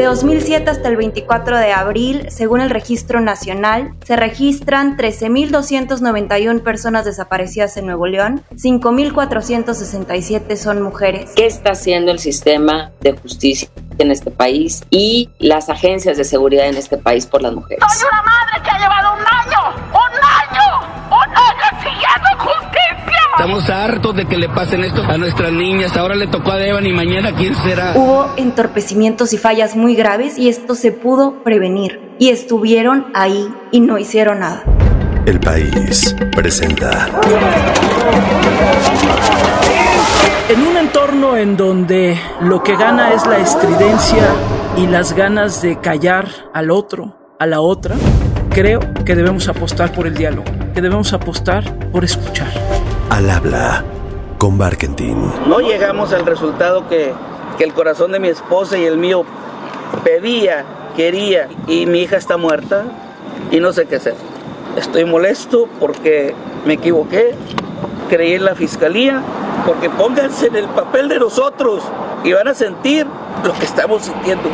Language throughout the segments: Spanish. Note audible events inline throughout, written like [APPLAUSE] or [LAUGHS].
De 2007 hasta el 24 de abril, según el Registro Nacional, se registran 13.291 personas desaparecidas en Nuevo León, 5.467 son mujeres. ¿Qué está haciendo el sistema de justicia en este país y las agencias de seguridad en este país por las mujeres? Soy una madre que ha llevado un Estamos hartos de que le pasen esto a nuestras niñas. Ahora le tocó a Devan y mañana quién será. Hubo entorpecimientos y fallas muy graves y esto se pudo prevenir. Y estuvieron ahí y no hicieron nada. El país presenta. En un entorno en donde lo que gana es la estridencia y las ganas de callar al otro, a la otra, creo que debemos apostar por el diálogo, que debemos apostar por escuchar. Al habla con Barkentin. No llegamos al resultado que, que el corazón de mi esposa y el mío pedía, quería, y mi hija está muerta y no sé qué hacer. Estoy molesto porque me equivoqué, creí en la fiscalía, porque pónganse en el papel de nosotros y van a sentir lo que estamos sintiendo.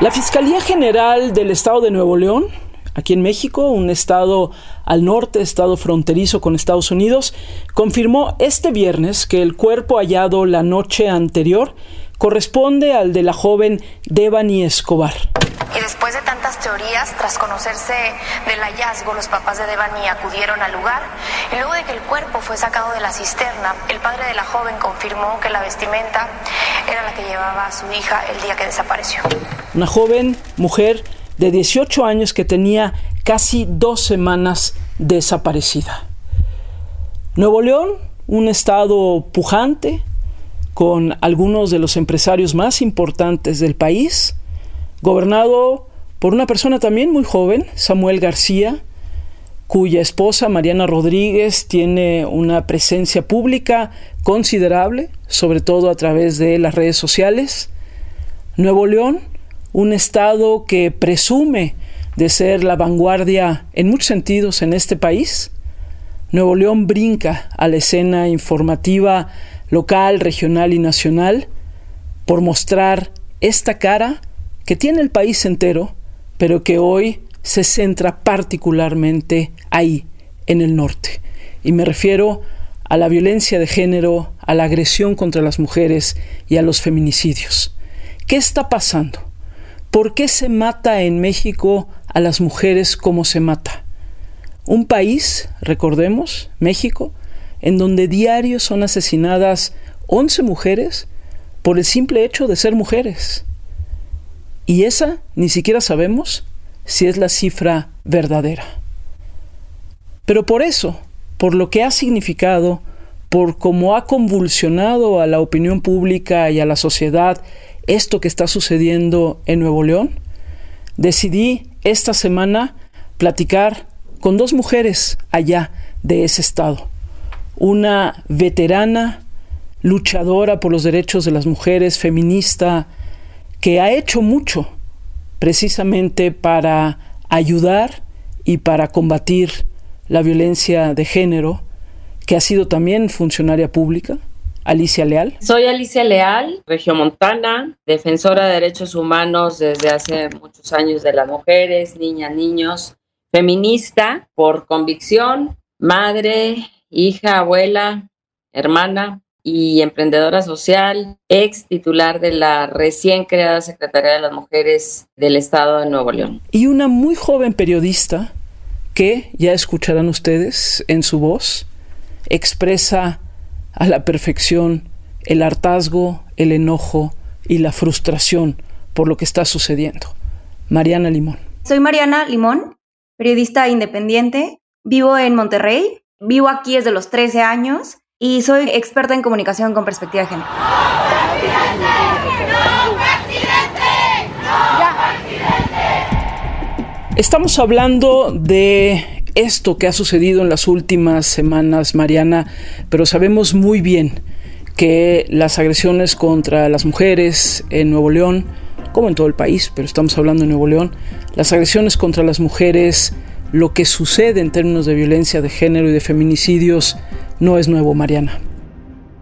La Fiscalía General del Estado de Nuevo León, aquí en México, un estado al norte, estado fronterizo con Estados Unidos, confirmó este viernes que el cuerpo hallado la noche anterior corresponde al de la joven Devani Escobar. Y después de tantas teorías, tras conocerse del hallazgo, los papás de Devani acudieron al lugar y luego de que el cuerpo fue sacado de la cisterna, el padre de la joven confirmó que la vestimenta era la que llevaba a su hija el día que desapareció. Una joven mujer de 18 años que tenía casi dos semanas desaparecida. Nuevo León, un estado pujante, con algunos de los empresarios más importantes del país, gobernado por una persona también muy joven, Samuel García, cuya esposa Mariana Rodríguez tiene una presencia pública considerable, sobre todo a través de las redes sociales. Nuevo León, un estado que presume de ser la vanguardia en muchos sentidos en este país. Nuevo León brinca a la escena informativa local, regional y nacional por mostrar esta cara que tiene el país entero, pero que hoy se centra particularmente ahí, en el norte. Y me refiero a la violencia de género, a la agresión contra las mujeres y a los feminicidios. ¿Qué está pasando? ¿Por qué se mata en México a las mujeres como se mata? Un país, recordemos, México, en donde diario son asesinadas 11 mujeres por el simple hecho de ser mujeres. Y esa ni siquiera sabemos si es la cifra verdadera. Pero por eso, por lo que ha significado, por cómo ha convulsionado a la opinión pública y a la sociedad esto que está sucediendo en Nuevo León, decidí esta semana platicar con dos mujeres allá de ese estado. Una veterana, luchadora por los derechos de las mujeres, feminista, que ha hecho mucho precisamente para ayudar y para combatir la violencia de género, que ha sido también funcionaria pública, Alicia Leal. Soy Alicia Leal, regiomontana, defensora de derechos humanos desde hace muchos años de las mujeres, niñas, niños, feminista por convicción, madre, hija, abuela, hermana, y emprendedora social, ex titular de la recién creada Secretaría de las Mujeres del Estado de Nuevo León. Y una muy joven periodista que, ya escucharán ustedes en su voz, expresa a la perfección el hartazgo, el enojo y la frustración por lo que está sucediendo. Mariana Limón. Soy Mariana Limón, periodista independiente. Vivo en Monterrey. Vivo aquí desde los 13 años y soy experta en comunicación con perspectiva de género. Estamos hablando de esto que ha sucedido en las últimas semanas, Mariana, pero sabemos muy bien que las agresiones contra las mujeres en Nuevo León, como en todo el país, pero estamos hablando de Nuevo León, las agresiones contra las mujeres, lo que sucede en términos de violencia de género y de feminicidios, no es nuevo, Mariana.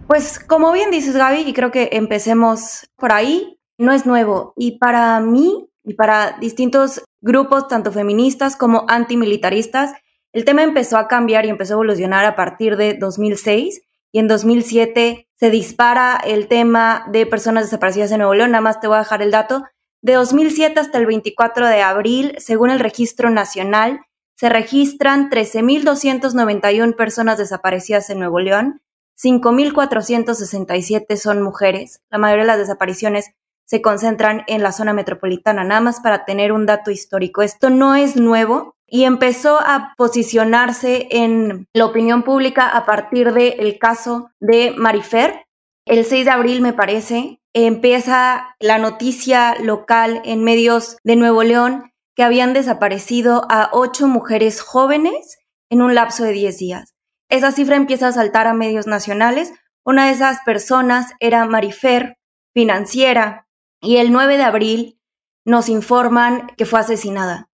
Pues como bien dices Gaby, y creo que empecemos por ahí, no es nuevo. Y para mí y para distintos grupos, tanto feministas como antimilitaristas, el tema empezó a cambiar y empezó a evolucionar a partir de 2006 y en 2007 se dispara el tema de personas desaparecidas en Nuevo León. Nada más te voy a dejar el dato. De 2007 hasta el 24 de abril, según el registro nacional, se registran 13.291 personas desaparecidas en Nuevo León, 5.467 son mujeres. La mayoría de las desapariciones se concentran en la zona metropolitana, nada más para tener un dato histórico. Esto no es nuevo y empezó a posicionarse en la opinión pública a partir del caso de Marifer. El 6 de abril, me parece, empieza la noticia local en medios de Nuevo León que habían desaparecido a ocho mujeres jóvenes en un lapso de 10 días. Esa cifra empieza a saltar a medios nacionales. Una de esas personas era Marifer, financiera, y el 9 de abril nos informan que fue asesinada.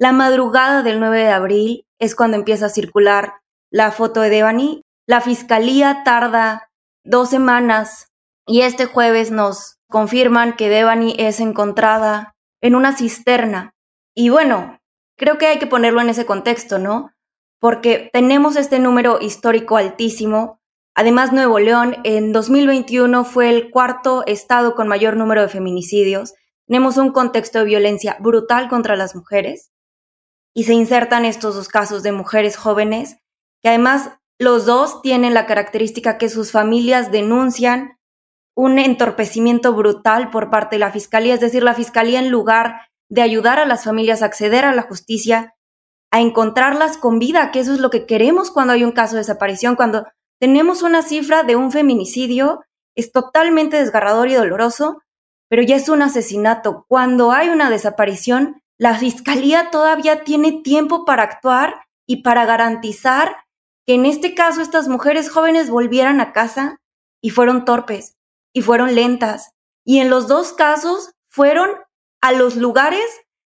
La madrugada del 9 de abril es cuando empieza a circular la foto de Devani. La fiscalía tarda dos semanas y este jueves nos confirman que Devani es encontrada en una cisterna. Y bueno, creo que hay que ponerlo en ese contexto, ¿no? porque tenemos este número histórico altísimo. Además, Nuevo León en 2021 fue el cuarto estado con mayor número de feminicidios. Tenemos un contexto de violencia brutal contra las mujeres y se insertan estos dos casos de mujeres jóvenes que además los dos tienen la característica que sus familias denuncian un entorpecimiento brutal por parte de la fiscalía, es decir, la fiscalía en lugar de ayudar a las familias a acceder a la justicia, a encontrarlas con vida, que eso es lo que queremos cuando hay un caso de desaparición, cuando tenemos una cifra de un feminicidio, es totalmente desgarrador y doloroso, pero ya es un asesinato. Cuando hay una desaparición, la fiscalía todavía tiene tiempo para actuar y para garantizar que en este caso estas mujeres jóvenes volvieran a casa y fueron torpes y fueron lentas. Y en los dos casos fueron a los lugares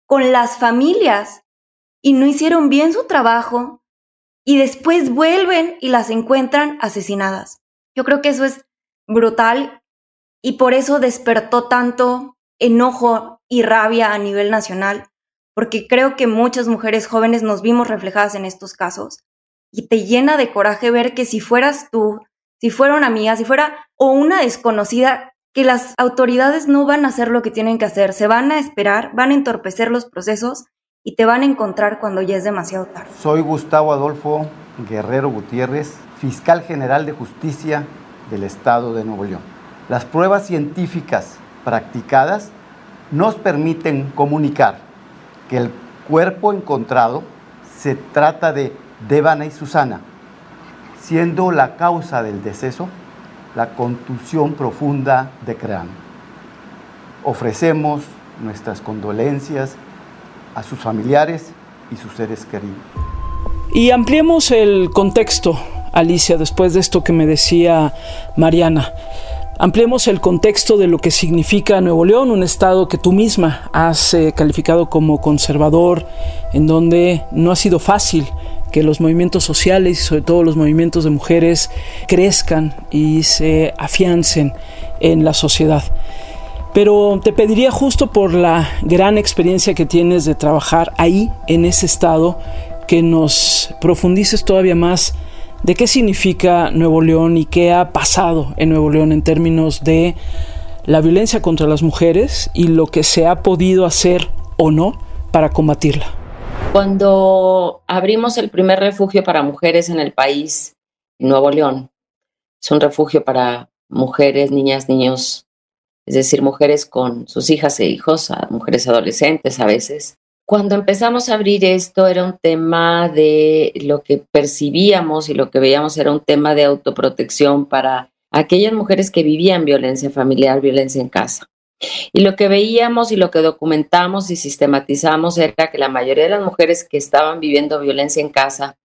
con las familias y no hicieron bien su trabajo y después vuelven y las encuentran asesinadas. Yo creo que eso es brutal y por eso despertó tanto enojo y rabia a nivel nacional, porque creo que muchas mujeres jóvenes nos vimos reflejadas en estos casos y te llena de coraje ver que si fueras tú, si fuera una amiga, si fuera o una desconocida, que las autoridades no van a hacer lo que tienen que hacer, se van a esperar, van a entorpecer los procesos y te van a encontrar cuando ya es demasiado tarde. Soy Gustavo Adolfo Guerrero Gutiérrez, fiscal general de justicia del Estado de Nuevo León. Las pruebas científicas practicadas nos permiten comunicar que el cuerpo encontrado se trata de Devana y Susana, siendo la causa del deceso la contusión profunda de cráneo. Ofrecemos nuestras condolencias a sus familiares y sus seres queridos. Y ampliemos el contexto, Alicia, después de esto que me decía Mariana. Ampliemos el contexto de lo que significa Nuevo León, un estado que tú misma has eh, calificado como conservador, en donde no ha sido fácil que los movimientos sociales y sobre todo los movimientos de mujeres crezcan y se afiancen en la sociedad. Pero te pediría justo por la gran experiencia que tienes de trabajar ahí, en ese estado, que nos profundices todavía más de qué significa Nuevo León y qué ha pasado en Nuevo León en términos de la violencia contra las mujeres y lo que se ha podido hacer o no para combatirla. Cuando abrimos el primer refugio para mujeres en el país, Nuevo León, es un refugio para mujeres, niñas, niños es decir, mujeres con sus hijas e hijos, mujeres adolescentes a veces. Cuando empezamos a abrir esto era un tema de lo que percibíamos y lo que veíamos era un tema de autoprotección para aquellas mujeres que vivían violencia familiar, violencia en casa. Y lo que veíamos y lo que documentamos y sistematizamos era que la mayoría de las mujeres que estaban viviendo violencia en casa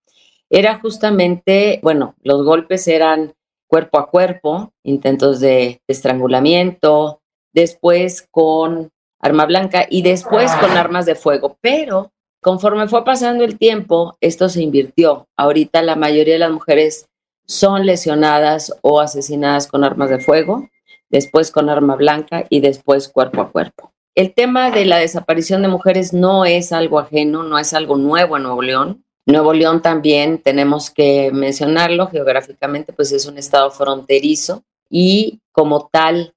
era justamente, bueno, los golpes eran cuerpo a cuerpo, intentos de estrangulamiento, después con arma blanca y después con armas de fuego. Pero conforme fue pasando el tiempo, esto se invirtió. Ahorita la mayoría de las mujeres son lesionadas o asesinadas con armas de fuego, después con arma blanca y después cuerpo a cuerpo. El tema de la desaparición de mujeres no es algo ajeno, no es algo nuevo en Nuevo León. Nuevo León también tenemos que mencionarlo geográficamente, pues es un estado fronterizo y como tal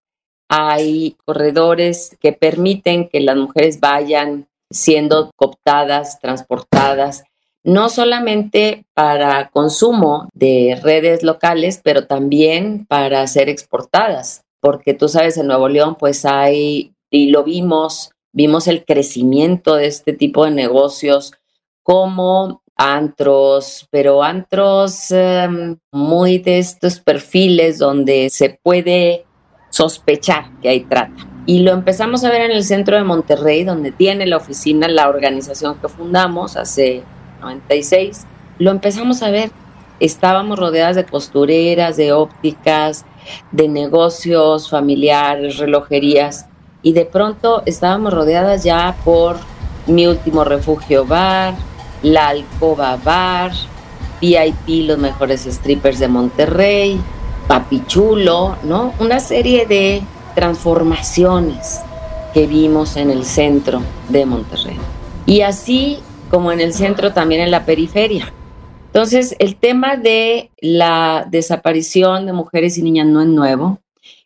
hay corredores que permiten que las mujeres vayan siendo cooptadas, transportadas, no solamente para consumo de redes locales, pero también para ser exportadas, porque tú sabes, en Nuevo León pues hay, y lo vimos, vimos el crecimiento de este tipo de negocios como antros, pero antros em, muy de estos perfiles donde se puede sospechar que hay trata. Y lo empezamos a ver en el centro de Monterrey, donde tiene la oficina, la organización que fundamos hace 96. Lo empezamos a ver. Estábamos rodeadas de costureras, de ópticas, de negocios familiares, relojerías. Y de pronto estábamos rodeadas ya por Mi Último Refugio Bar, La Alcoba Bar, VIP, los mejores strippers de Monterrey, Papichulo, ¿no? Una serie de transformaciones que vimos en el centro de Monterrey. Y así como en el centro, también en la periferia. Entonces, el tema de la desaparición de mujeres y niñas no es nuevo.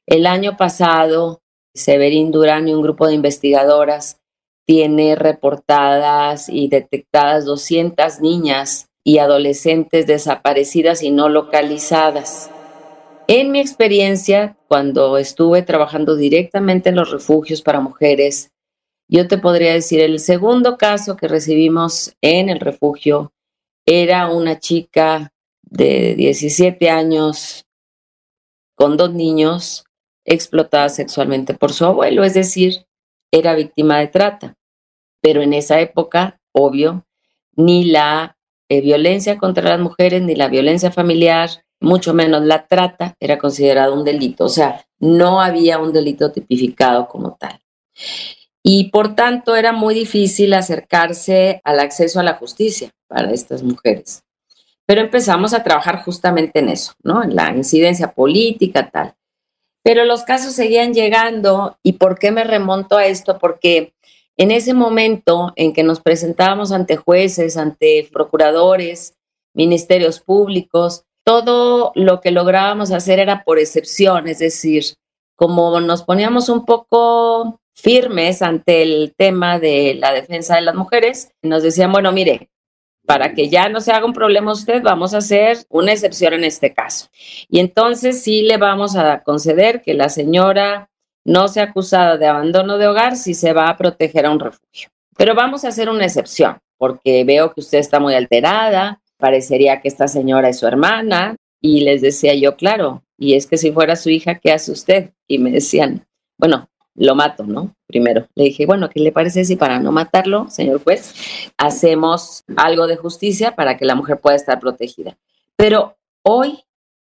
El año pasado, Severín Durán y un grupo de investigadoras tiene reportadas y detectadas 200 niñas y adolescentes desaparecidas y no localizadas. En mi experiencia, cuando estuve trabajando directamente en los refugios para mujeres, yo te podría decir, el segundo caso que recibimos en el refugio era una chica de 17 años con dos niños explotada sexualmente por su abuelo, es decir, era víctima de trata. Pero en esa época, obvio, ni la eh, violencia contra las mujeres, ni la violencia familiar, mucho menos la trata era considerado un delito, o sea, no había un delito tipificado como tal. Y por tanto era muy difícil acercarse al acceso a la justicia para estas mujeres. Pero empezamos a trabajar justamente en eso, ¿no? En la incidencia política, tal. Pero los casos seguían llegando. ¿Y por qué me remonto a esto? Porque en ese momento en que nos presentábamos ante jueces, ante procuradores, ministerios públicos, todo lo que lográbamos hacer era por excepción, es decir, como nos poníamos un poco firmes ante el tema de la defensa de las mujeres, nos decían, bueno, mire, para que ya no se haga un problema usted, vamos a hacer una excepción en este caso. Y entonces sí le vamos a conceder que la señora no sea acusada de abandono de hogar si se va a proteger a un refugio. Pero vamos a hacer una excepción, porque veo que usted está muy alterada, parecería que esta señora es su hermana, y les decía yo, claro, y es que si fuera su hija, ¿qué hace usted? Y me decían, bueno, lo mato, ¿no? Primero. Le dije, bueno, ¿qué le parece si para no matarlo, señor juez, hacemos algo de justicia para que la mujer pueda estar protegida? Pero hoy,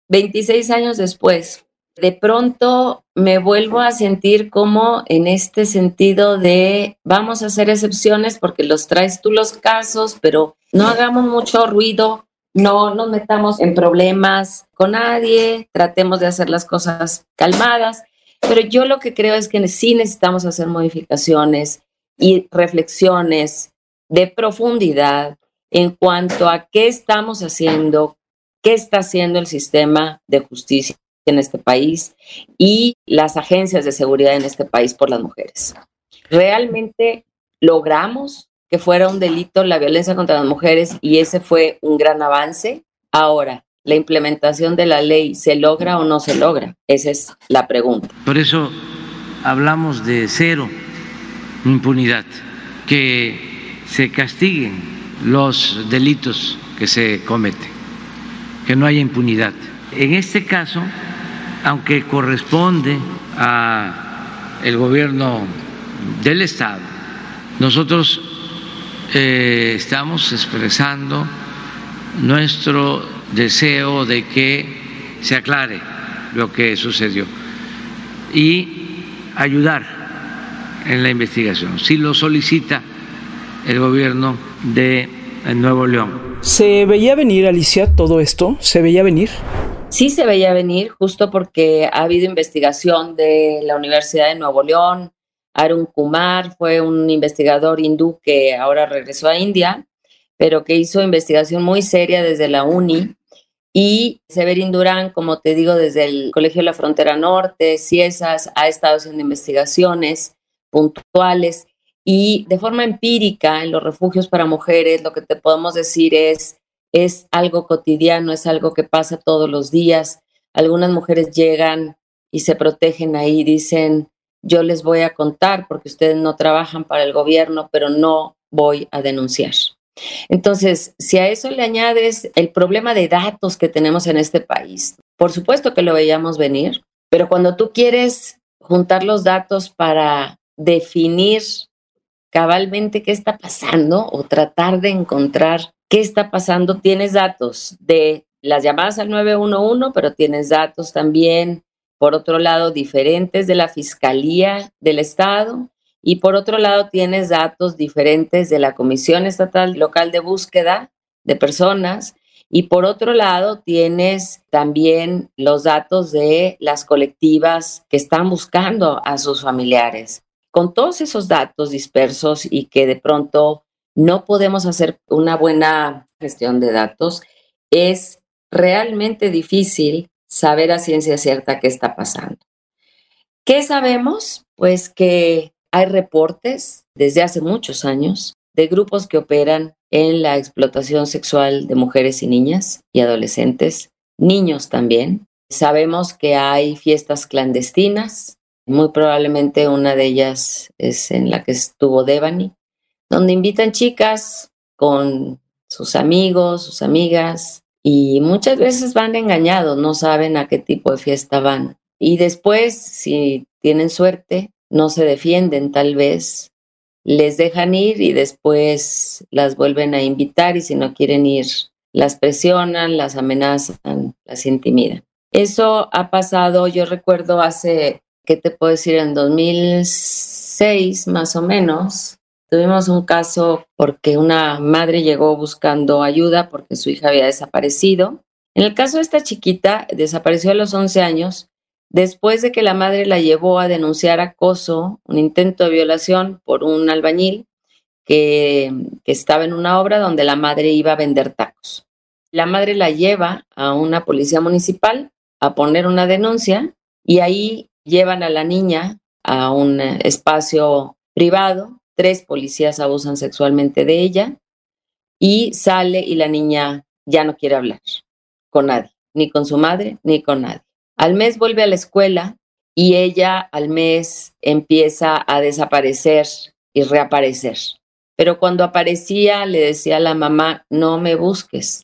26 años después, de pronto me vuelvo a sentir como en este sentido de vamos a hacer excepciones porque los traes tú los casos, pero no hagamos mucho ruido, no nos metamos en problemas con nadie, tratemos de hacer las cosas calmadas. Pero yo lo que creo es que sí necesitamos hacer modificaciones y reflexiones de profundidad en cuanto a qué estamos haciendo, qué está haciendo el sistema de justicia en este país y las agencias de seguridad en este país por las mujeres. ¿Realmente logramos que fuera un delito la violencia contra las mujeres y ese fue un gran avance? Ahora, la implementación de la ley se logra o no se logra? Esa es la pregunta. Por eso hablamos de cero impunidad, que se castiguen los delitos que se cometen, que no haya impunidad. En este caso, aunque corresponde a el gobierno del estado, nosotros eh, estamos expresando nuestro deseo de que se aclare lo que sucedió y ayudar en la investigación, si lo solicita el gobierno de Nuevo León. ¿Se veía venir, Alicia, todo esto? ¿Se veía venir? Sí se veía venir justo porque ha habido investigación de la Universidad de Nuevo León. Arun Kumar fue un investigador hindú que ahora regresó a India, pero que hizo investigación muy seria desde la UNI. Y Severin Durán, como te digo, desde el Colegio de la Frontera Norte, CIESAS, ha estado haciendo investigaciones puntuales y de forma empírica en los refugios para mujeres, lo que te podemos decir es es algo cotidiano, es algo que pasa todos los días. Algunas mujeres llegan y se protegen ahí, dicen, yo les voy a contar porque ustedes no trabajan para el gobierno, pero no voy a denunciar. Entonces, si a eso le añades el problema de datos que tenemos en este país, por supuesto que lo veíamos venir, pero cuando tú quieres juntar los datos para definir cabalmente qué está pasando o tratar de encontrar qué está pasando. Tienes datos de las llamadas al 911, pero tienes datos también, por otro lado, diferentes de la Fiscalía del Estado y por otro lado tienes datos diferentes de la Comisión Estatal Local de Búsqueda de Personas y por otro lado tienes también los datos de las colectivas que están buscando a sus familiares. Con todos esos datos dispersos y que de pronto no podemos hacer una buena gestión de datos, es realmente difícil saber a ciencia cierta qué está pasando. ¿Qué sabemos? Pues que hay reportes desde hace muchos años de grupos que operan en la explotación sexual de mujeres y niñas y adolescentes, niños también. Sabemos que hay fiestas clandestinas, muy probablemente una de ellas es en la que estuvo Devani, donde invitan chicas con sus amigos, sus amigas, y muchas veces van engañados, no saben a qué tipo de fiesta van. Y después, si tienen suerte, no se defienden tal vez, les dejan ir y después las vuelven a invitar y si no quieren ir, las presionan, las amenazan, las intimidan. Eso ha pasado, yo recuerdo hace, ¿qué te puedo decir? En 2006 más o menos, Tuvimos un caso porque una madre llegó buscando ayuda porque su hija había desaparecido. En el caso de esta chiquita, desapareció a los 11 años después de que la madre la llevó a denunciar acoso, un intento de violación por un albañil que, que estaba en una obra donde la madre iba a vender tacos. La madre la lleva a una policía municipal a poner una denuncia y ahí llevan a la niña a un espacio privado tres policías abusan sexualmente de ella y sale y la niña ya no quiere hablar con nadie, ni con su madre, ni con nadie. Al mes vuelve a la escuela y ella al mes empieza a desaparecer y reaparecer. Pero cuando aparecía le decía a la mamá, no me busques,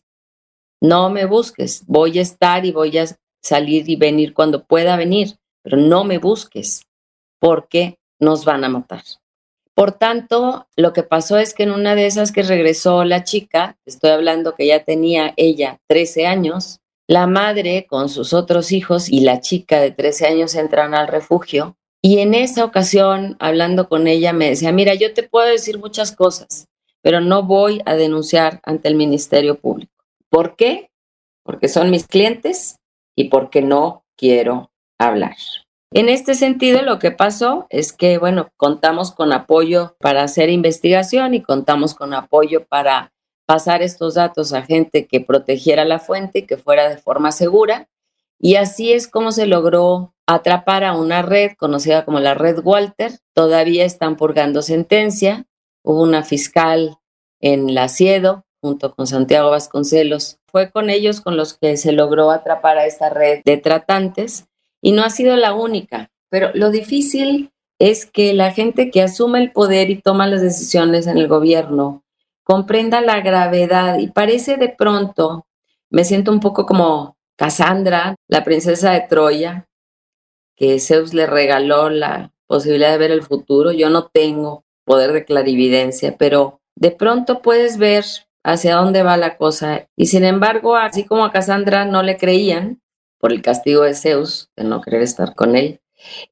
no me busques, voy a estar y voy a salir y venir cuando pueda venir, pero no me busques porque nos van a matar. Por tanto, lo que pasó es que en una de esas que regresó la chica, estoy hablando que ya tenía ella 13 años, la madre con sus otros hijos y la chica de 13 años entran al refugio y en esa ocasión, hablando con ella, me decía, mira, yo te puedo decir muchas cosas, pero no voy a denunciar ante el Ministerio Público. ¿Por qué? Porque son mis clientes y porque no quiero hablar. En este sentido, lo que pasó es que, bueno, contamos con apoyo para hacer investigación y contamos con apoyo para pasar estos datos a gente que protegiera la fuente y que fuera de forma segura. Y así es como se logró atrapar a una red conocida como la red Walter. Todavía están purgando sentencia. Hubo una fiscal en la Ciedo junto con Santiago Vasconcelos. Fue con ellos con los que se logró atrapar a esta red de tratantes y no ha sido la única, pero lo difícil es que la gente que asume el poder y toma las decisiones en el gobierno comprenda la gravedad y parece de pronto, me siento un poco como Cassandra, la princesa de Troya, que Zeus le regaló la posibilidad de ver el futuro. Yo no tengo poder de clarividencia, pero de pronto puedes ver hacia dónde va la cosa. Y sin embargo, así como a Cassandra no le creían, por el castigo de Zeus, de no querer estar con él,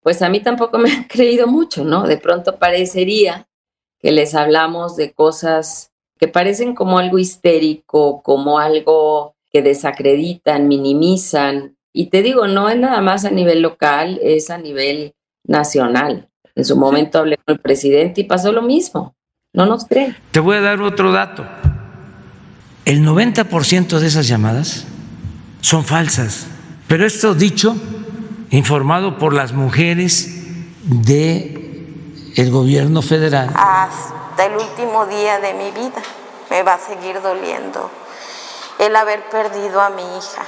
pues a mí tampoco [LAUGHS] me han creído mucho, ¿no? De pronto parecería que les hablamos de cosas que parecen como algo histérico, como algo que desacreditan, minimizan. Y te digo, no es nada más a nivel local, es a nivel nacional. En su momento hablé con el presidente y pasó lo mismo. No nos cree. Te voy a dar otro dato. El 90% de esas llamadas son falsas. Pero esto dicho, informado por las mujeres de el gobierno federal. Hasta el último día de mi vida me va a seguir doliendo el haber perdido a mi hija,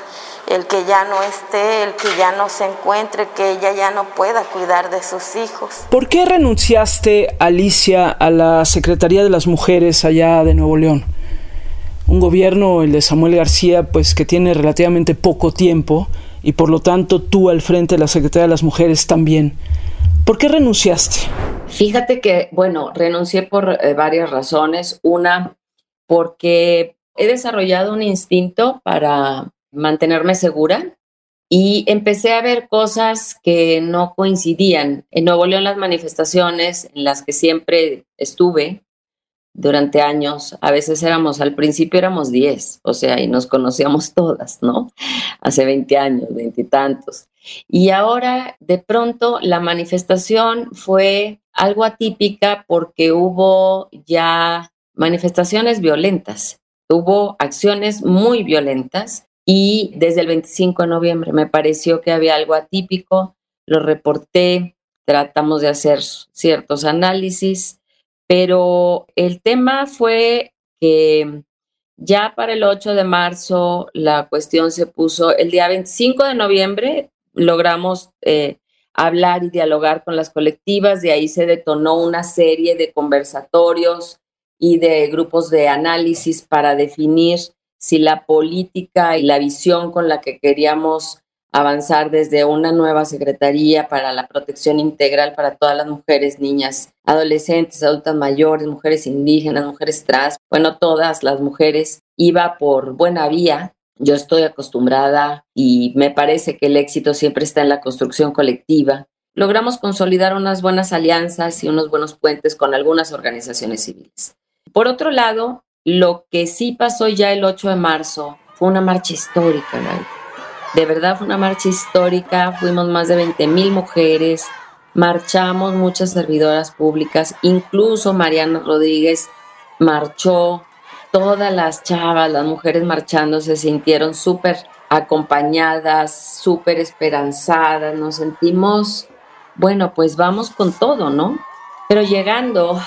el que ya no esté, el que ya no se encuentre, que ella ya no pueda cuidar de sus hijos. ¿Por qué renunciaste, Alicia, a la Secretaría de las Mujeres allá de Nuevo León? Un gobierno, el de Samuel García, pues que tiene relativamente poco tiempo y por lo tanto tú al frente de la Secretaría de las Mujeres también. ¿Por qué renunciaste? Fíjate que, bueno, renuncié por eh, varias razones. Una, porque he desarrollado un instinto para mantenerme segura y empecé a ver cosas que no coincidían. En Nuevo León las manifestaciones en las que siempre estuve durante años, a veces éramos, al principio éramos 10, o sea, y nos conocíamos [LAUGHS] todas, ¿no? Hace 20 años, veintitantos. Y, y ahora, de pronto, la manifestación fue algo atípica porque hubo ya manifestaciones violentas, hubo acciones muy violentas y desde el 25 de noviembre me pareció que había algo atípico, lo reporté, tratamos de hacer ciertos análisis pero el tema fue que ya para el 8 de marzo la cuestión se puso, el día 25 de noviembre logramos eh, hablar y dialogar con las colectivas, de ahí se detonó una serie de conversatorios y de grupos de análisis para definir si la política y la visión con la que queríamos avanzar desde una nueva Secretaría para la protección integral para todas las mujeres, niñas, adolescentes, adultas mayores, mujeres indígenas, mujeres trans, bueno, todas las mujeres, iba por buena vía. Yo estoy acostumbrada y me parece que el éxito siempre está en la construcción colectiva. Logramos consolidar unas buenas alianzas y unos buenos puentes con algunas organizaciones civiles. Por otro lado, lo que sí pasó ya el 8 de marzo fue una marcha histórica, de verdad fue una marcha histórica, fuimos más de 20 mil mujeres, marchamos muchas servidoras públicas, incluso Mariana Rodríguez marchó, todas las chavas, las mujeres marchando se sintieron súper acompañadas, súper esperanzadas, nos sentimos, bueno, pues vamos con todo, ¿no? Pero llegando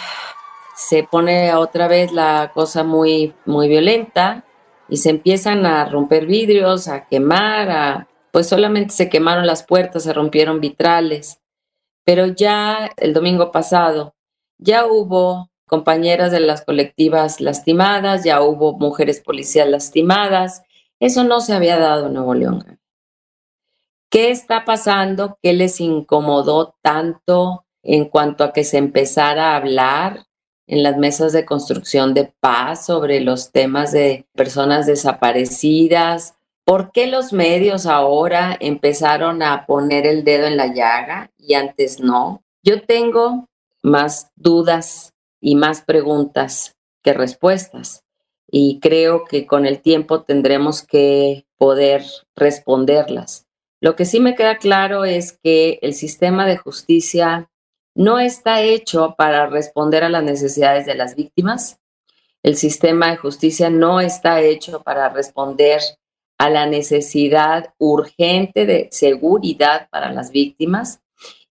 se pone otra vez la cosa muy, muy violenta, y se empiezan a romper vidrios, a quemar, pues solamente se quemaron las puertas, se rompieron vitrales. Pero ya el domingo pasado, ya hubo compañeras de las colectivas lastimadas, ya hubo mujeres policías lastimadas. Eso no se había dado en Nuevo León. ¿Qué está pasando? ¿Qué les incomodó tanto en cuanto a que se empezara a hablar en las mesas de construcción de paz sobre los temas de personas desaparecidas. ¿Por qué los medios ahora empezaron a poner el dedo en la llaga y antes no? Yo tengo más dudas y más preguntas que respuestas y creo que con el tiempo tendremos que poder responderlas. Lo que sí me queda claro es que el sistema de justicia no está hecho para responder a las necesidades de las víctimas. El sistema de justicia no está hecho para responder a la necesidad urgente de seguridad para las víctimas.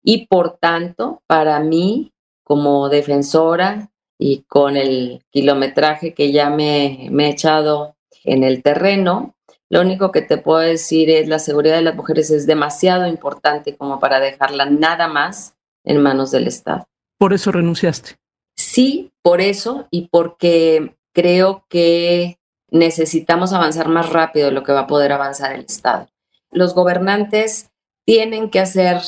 Y por tanto, para mí, como defensora y con el kilometraje que ya me, he echado en el terreno, lo único que te puedo decir es la seguridad de las mujeres es demasiado importante como para dejarla nada más en manos del Estado. ¿Por eso renunciaste? Sí, por eso y porque creo que necesitamos avanzar más rápido de lo que va a poder avanzar el Estado. Los gobernantes tienen que hacer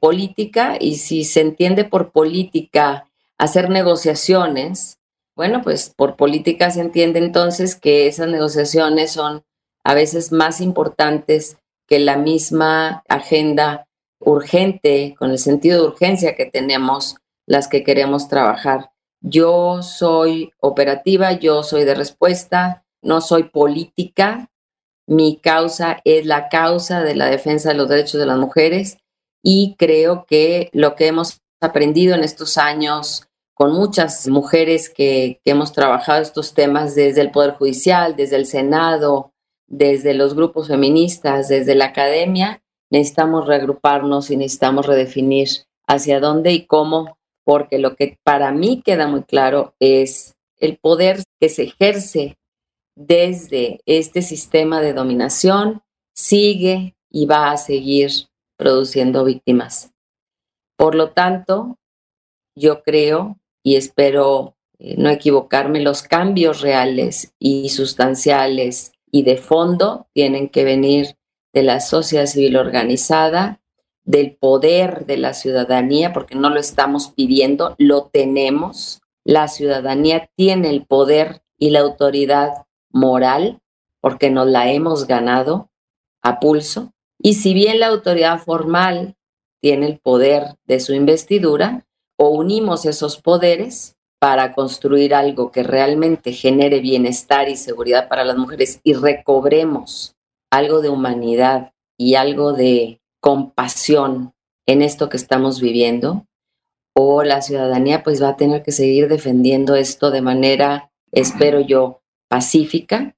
política y si se entiende por política hacer negociaciones, bueno, pues por política se entiende entonces que esas negociaciones son a veces más importantes que la misma agenda urgente, con el sentido de urgencia que tenemos las que queremos trabajar. Yo soy operativa, yo soy de respuesta, no soy política, Mi causa es la causa de la defensa de los derechos de las mujeres y creo que lo que hemos aprendido en estos años con muchas mujeres que, hemos trabajado estos temas desde el Poder Judicial, desde el Senado, desde los grupos feministas, desde la academia, necesitamos reagruparnos y necesitamos redefinir hacia dónde y cómo, porque lo que para mí queda muy claro es el poder que se ejerce desde este sistema de dominación sigue y va a seguir produciendo víctimas. Por lo tanto, yo creo y espero eh, no equivocarme, los cambios reales y sustanciales y de fondo tienen que venir de la sociedad civil organizada, del poder de la ciudadanía, porque no lo estamos pidiendo, lo tenemos. La ciudadanía tiene el poder y la autoridad moral, porque nos la hemos ganado a pulso. Y si bien la autoridad formal tiene el poder de su investidura, o unimos esos poderes para construir algo que realmente genere bienestar y seguridad para las mujeres y recobremos algo de humanidad y algo de compasión en esto que estamos viviendo, o la ciudadanía pues va a tener que seguir defendiendo esto de manera, espero yo, pacífica,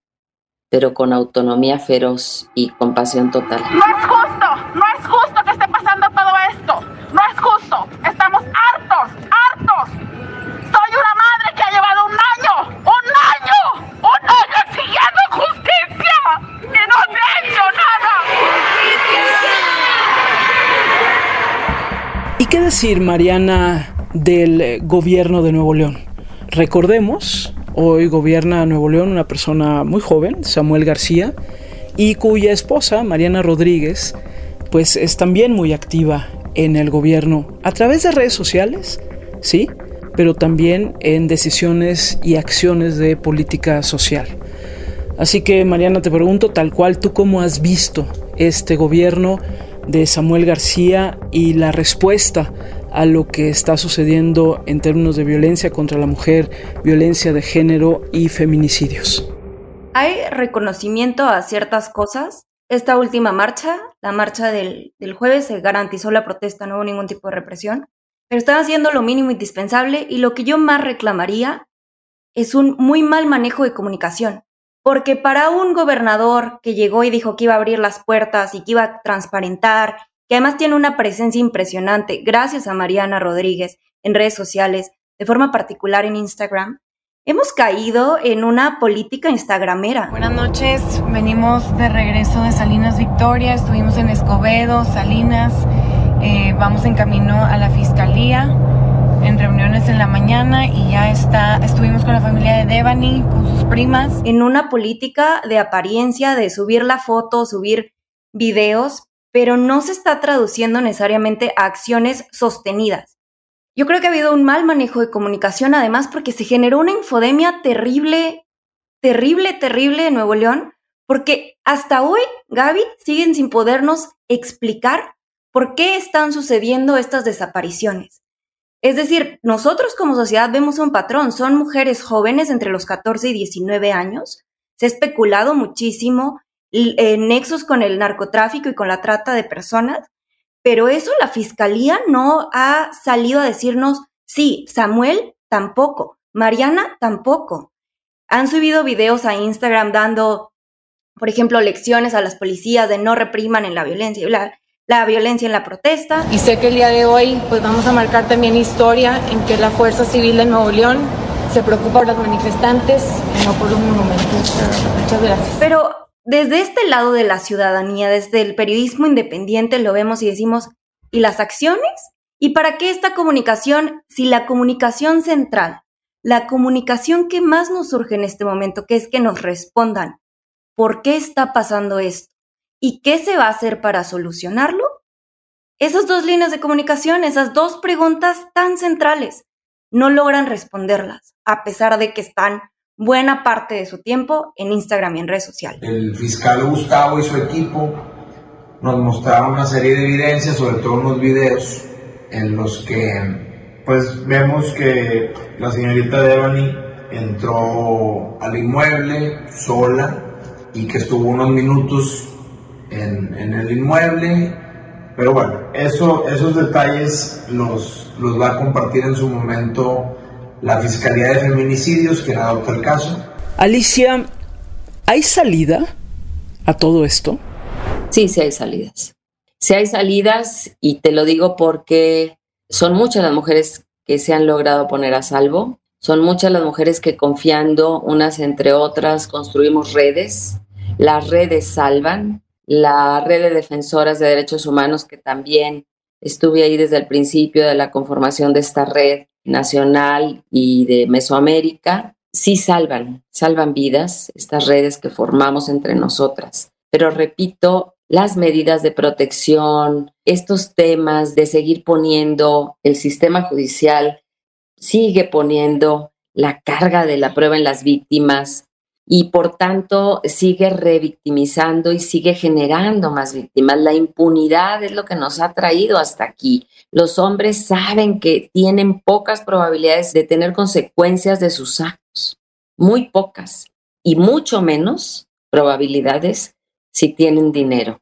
pero con autonomía feroz y compasión total. No es justo, no es justo que esté pasando todo esto, no es justo, estamos hartos, hartos. Soy una madre que ha llevado un año, un año, un año exigiendo justicia y no se ha hecho nada. ¿Y qué decir, Mariana, del gobierno de Nuevo León? Recordemos, hoy gobierna Nuevo León una persona muy joven, Samuel García, y cuya esposa, Mariana Rodríguez, pues es también muy activa en el gobierno a través de redes sociales, sí, pero también en decisiones y acciones de política social. Así que Mariana, te pregunto tal cual, ¿tú cómo has visto este gobierno de Samuel García y la respuesta a lo que está sucediendo en términos de violencia contra la mujer, violencia de género y feminicidios? Hay reconocimiento a ciertas cosas. Esta última marcha, la marcha del, del jueves, se garantizó la protesta, no hubo ningún tipo de represión, pero están haciendo lo mínimo indispensable y lo que yo más reclamaría es un muy mal manejo de comunicación. Porque para un gobernador que llegó y dijo que iba a abrir las puertas y que iba a transparentar, que además tiene una presencia impresionante, gracias a Mariana Rodríguez en redes sociales, de forma particular en Instagram, hemos caído en una política instagramera. Buenas noches, venimos de regreso de Salinas Victoria, estuvimos en Escobedo, Salinas, eh, vamos en camino a la fiscalía en reuniones en la mañana y ya está, estuvimos con la familia de Devani, con sus primas. En una política de apariencia, de subir la foto, subir videos, pero no se está traduciendo necesariamente a acciones sostenidas. Yo creo que ha habido un mal manejo de comunicación, además, porque se generó una infodemia terrible, terrible, terrible en Nuevo León, porque hasta hoy, Gaby, siguen sin podernos explicar por qué están sucediendo estas desapariciones. Es decir, nosotros como sociedad vemos un patrón, son mujeres jóvenes entre los 14 y 19 años, se ha especulado muchísimo en nexos con el narcotráfico y con la trata de personas, pero eso la fiscalía no ha salido a decirnos, sí, Samuel tampoco, Mariana tampoco. Han subido videos a Instagram dando, por ejemplo, lecciones a las policías de no repriman en la violencia y bla la violencia en la protesta. Y sé que el día de hoy pues vamos a marcar también historia en que la Fuerza Civil de Nuevo León se preocupa por los manifestantes, no por los monumentos. Muchas gracias. Pero desde este lado de la ciudadanía, desde el periodismo independiente, lo vemos y decimos, ¿y las acciones? ¿Y para qué esta comunicación si la comunicación central, la comunicación que más nos surge en este momento, que es que nos respondan, ¿por qué está pasando esto? ¿Y qué se va a hacer para solucionarlo? Esas dos líneas de comunicación, esas dos preguntas tan centrales, no logran responderlas, a pesar de que están buena parte de su tiempo en Instagram y en redes sociales. El fiscal Gustavo y su equipo nos mostraron una serie de evidencias, sobre todo unos videos en los que pues vemos que la señorita Devani entró al inmueble sola y que estuvo unos minutos en, en el inmueble. Pero bueno, eso, esos detalles los, los va a compartir en su momento la Fiscalía de Feminicidios, quien adopta el caso. Alicia, ¿hay salida a todo esto? Sí, sí hay salidas. Sí hay salidas y te lo digo porque son muchas las mujeres que se han logrado poner a salvo. Son muchas las mujeres que confiando unas entre otras construimos redes. Las redes salvan. La red de defensoras de derechos humanos que también estuve ahí desde el principio de la conformación de esta red nacional y de Mesoamérica, sí salvan, salvan vidas, estas redes que formamos entre nosotras. Pero repito, las medidas de protección, estos temas de seguir poniendo el sistema judicial, sigue poniendo la carga de la prueba en las víctimas y por tanto sigue revictimizando y sigue generando más víctimas. La impunidad es lo que nos ha traído hasta aquí. Los hombres saben que tienen pocas probabilidades de tener consecuencias de sus actos, muy pocas, y mucho menos probabilidades si tienen dinero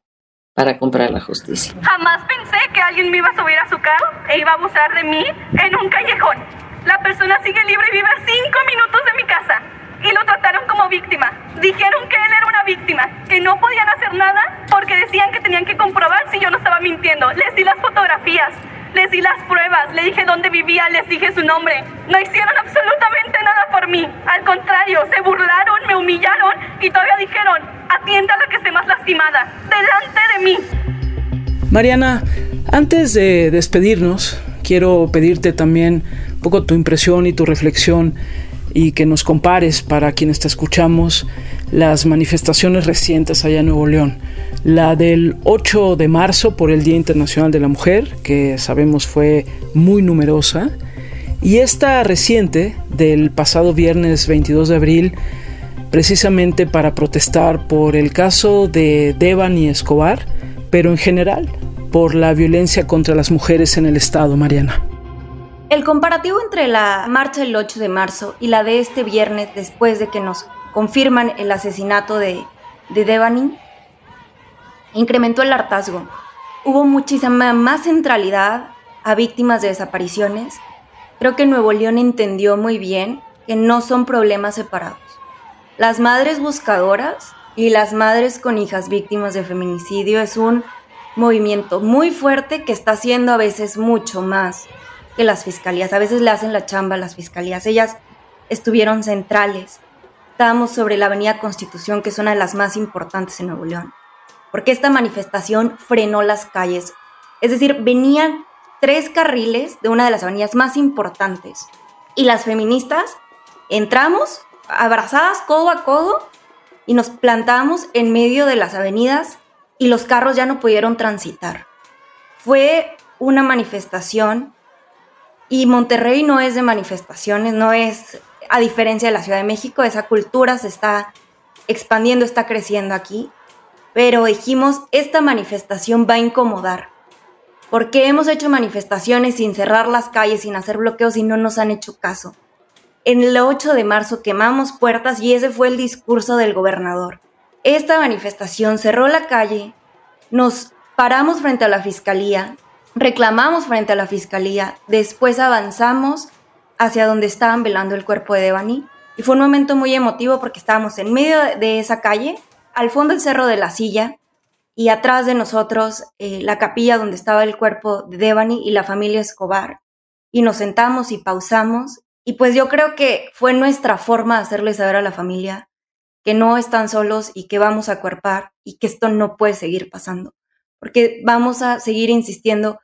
para comprar la justicia. Jamás pensé que alguien me iba a subir a su carro e iba a abusar de mí en un callejón. La persona sigue libre y vive a cinco minutos de mi casa y lo trataron como víctima. Dijeron que él era una víctima, que no podían hacer nada porque decían que tenían que comprobar si yo no estaba mintiendo. Les di las fotografías, les di las pruebas, le dije dónde vivía, les dije su nombre. No hicieron absolutamente nada por mí. Al contrario, se burlaron, me humillaron y todavía dijeron, atienda a la que esté más lastimada, delante de mí. Mariana, antes de despedirnos, quiero pedirte también un poco tu impresión y tu reflexión y que nos compares para quienes te escuchamos las manifestaciones recientes allá en Nuevo León. La del 8 de marzo por el Día Internacional de la Mujer, que sabemos fue muy numerosa, y esta reciente del pasado viernes 22 de abril, precisamente para protestar por el caso de Devan y Escobar, pero en general por la violencia contra las mujeres en el Estado, Mariana. El comparativo entre la marcha del 8 de marzo y la de este viernes, después de que nos confirman el asesinato de, de incrementó el hartazgo. Hubo muchísima más centralidad a víctimas de desapariciones. Creo que Nuevo León entendió muy bien que no son problemas separados. Las madres buscadoras y las madres con hijas víctimas de feminicidio es un movimiento muy fuerte que está haciendo a veces mucho más que las fiscalías. A veces le hacen la chamba a las fiscalías. Ellas estuvieron centrales. Estábamos sobre la Avenida Constitución, que es una de las más importantes en Nuevo León. Porque esta manifestación frenó las calles. Es decir, venían tres carriles de una de las avenidas más importantes. Y las feministas entramos abrazadas codo a codo y nos plantamos en medio de las avenidas y los carros ya no pudieron transitar. Fue una manifestación y Monterrey no es de manifestaciones, no es, a diferencia de la Ciudad de México, esa cultura se está expandiendo, está creciendo aquí. Pero dijimos, esta manifestación va a incomodar. Porque hemos hecho manifestaciones sin cerrar las calles, sin hacer bloqueos y no nos han hecho caso. En el 8 de marzo quemamos puertas y ese fue el discurso del gobernador. Esta manifestación cerró la calle, nos paramos frente a la fiscalía, reclamamos frente a la fiscalía, después avanzamos hacia donde estaban velando el cuerpo de Devani. Y fue un momento muy emotivo porque estábamos en medio de esa calle, al fondo del cerro de la silla y atrás de nosotros eh, la capilla donde estaba el cuerpo de Devani y la familia Escobar. Y nos sentamos y pausamos. Y pues yo creo que fue nuestra forma de hacerle saber a la familia que no están solos y que vamos a cuerpar y que esto no puede seguir pasando porque vamos a seguir insistiendo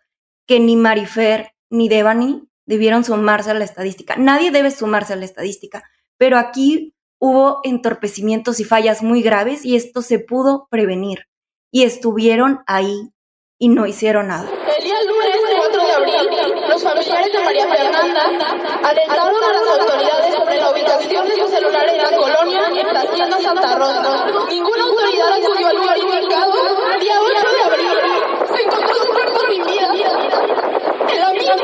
que ni Marifer ni Devani debieron sumarse a la estadística. Nadie debe sumarse a la estadística, pero aquí hubo entorpecimientos y fallas muy graves y esto se pudo prevenir. Y estuvieron ahí y no hicieron nada. El día lunes 4 de abril, los familiares de María Fernanda alertaron a las autoridades sobre la ubicación de su celular en la colonia en la Santa Rosa. Ninguna autoridad acudió al lugar indicado. El día 8 de abril se encontró su cuerpo sin vida. En la misma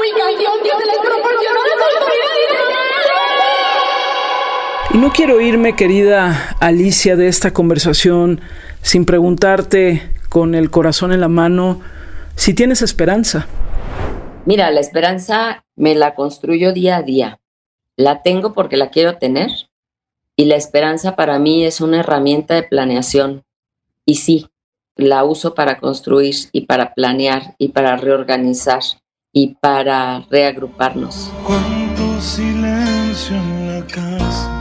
ubicación que se les proporcionó a las autoridades. Y no quiero irme, querida Alicia, de esta conversación sin preguntarte con el corazón en la mano si tienes esperanza. Mira, la esperanza me la construyo día a día. La tengo porque la quiero tener y la esperanza para mí es una herramienta de planeación. Y sí, la uso para construir y para planear y para reorganizar y para reagruparnos. Cuánto silencio en la casa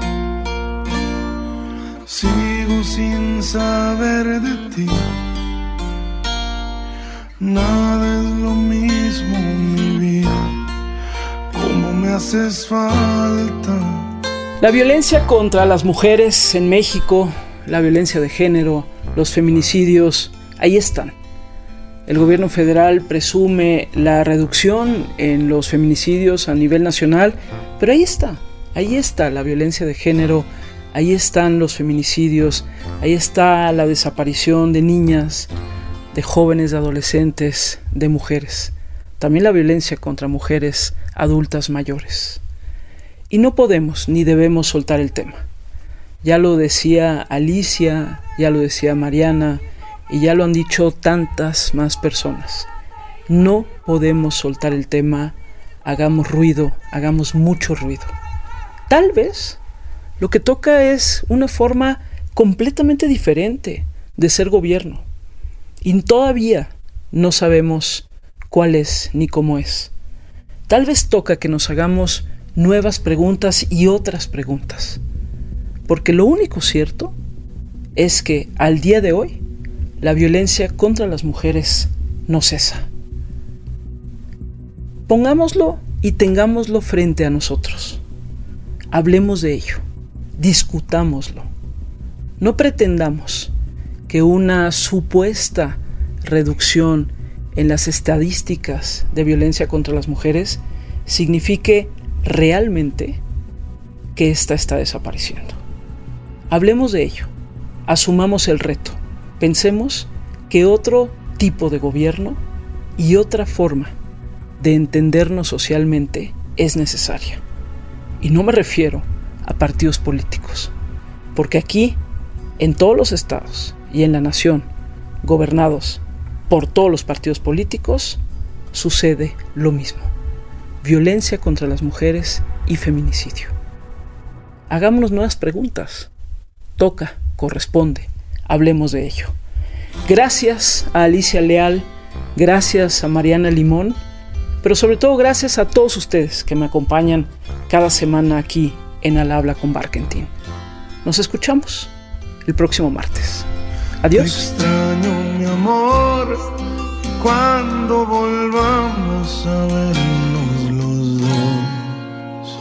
Sigo sin saber de ti. Nada es lo mismo, mi vida. Como me haces falta. La violencia contra las mujeres en México, la violencia de género, los feminicidios, ahí están. El gobierno federal presume la reducción en los feminicidios a nivel nacional, pero ahí está, ahí está la violencia de género Ahí están los feminicidios, ahí está la desaparición de niñas, de jóvenes, de adolescentes, de mujeres. También la violencia contra mujeres adultas mayores. Y no podemos ni debemos soltar el tema. Ya lo decía Alicia, ya lo decía Mariana, y ya lo han dicho tantas más personas. No podemos soltar el tema, hagamos ruido, hagamos mucho ruido. Tal vez lo que toca es una forma completamente diferente de ser gobierno. Y todavía no sabemos cuál es ni cómo es. Tal vez toca que nos hagamos nuevas preguntas y otras preguntas. Porque lo único cierto es que al día de hoy la violencia contra las mujeres no cesa. Pongámoslo y tengámoslo frente a nosotros. Hablemos de ello discutámoslo. No pretendamos que una supuesta reducción en las estadísticas de violencia contra las mujeres signifique realmente que ésta está desapareciendo. Hablemos de ello, asumamos el reto, pensemos que otro tipo de gobierno y otra forma de entendernos socialmente es necesaria. Y no me refiero a partidos políticos. Porque aquí, en todos los estados y en la nación, gobernados por todos los partidos políticos, sucede lo mismo. Violencia contra las mujeres y feminicidio. Hagámonos nuevas preguntas. Toca, corresponde, hablemos de ello. Gracias a Alicia Leal, gracias a Mariana Limón, pero sobre todo gracias a todos ustedes que me acompañan cada semana aquí en Al Habla con Barkentin. Nos escuchamos el próximo martes. Adiós. extraño, mi amor, cuando volvamos a vernos los dos.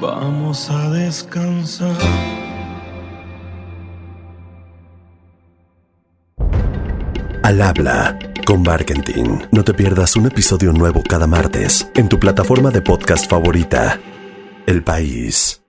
Vamos a descansar. Al habla con Barkentin. No te pierdas un episodio nuevo cada martes en tu plataforma de podcast favorita. El País.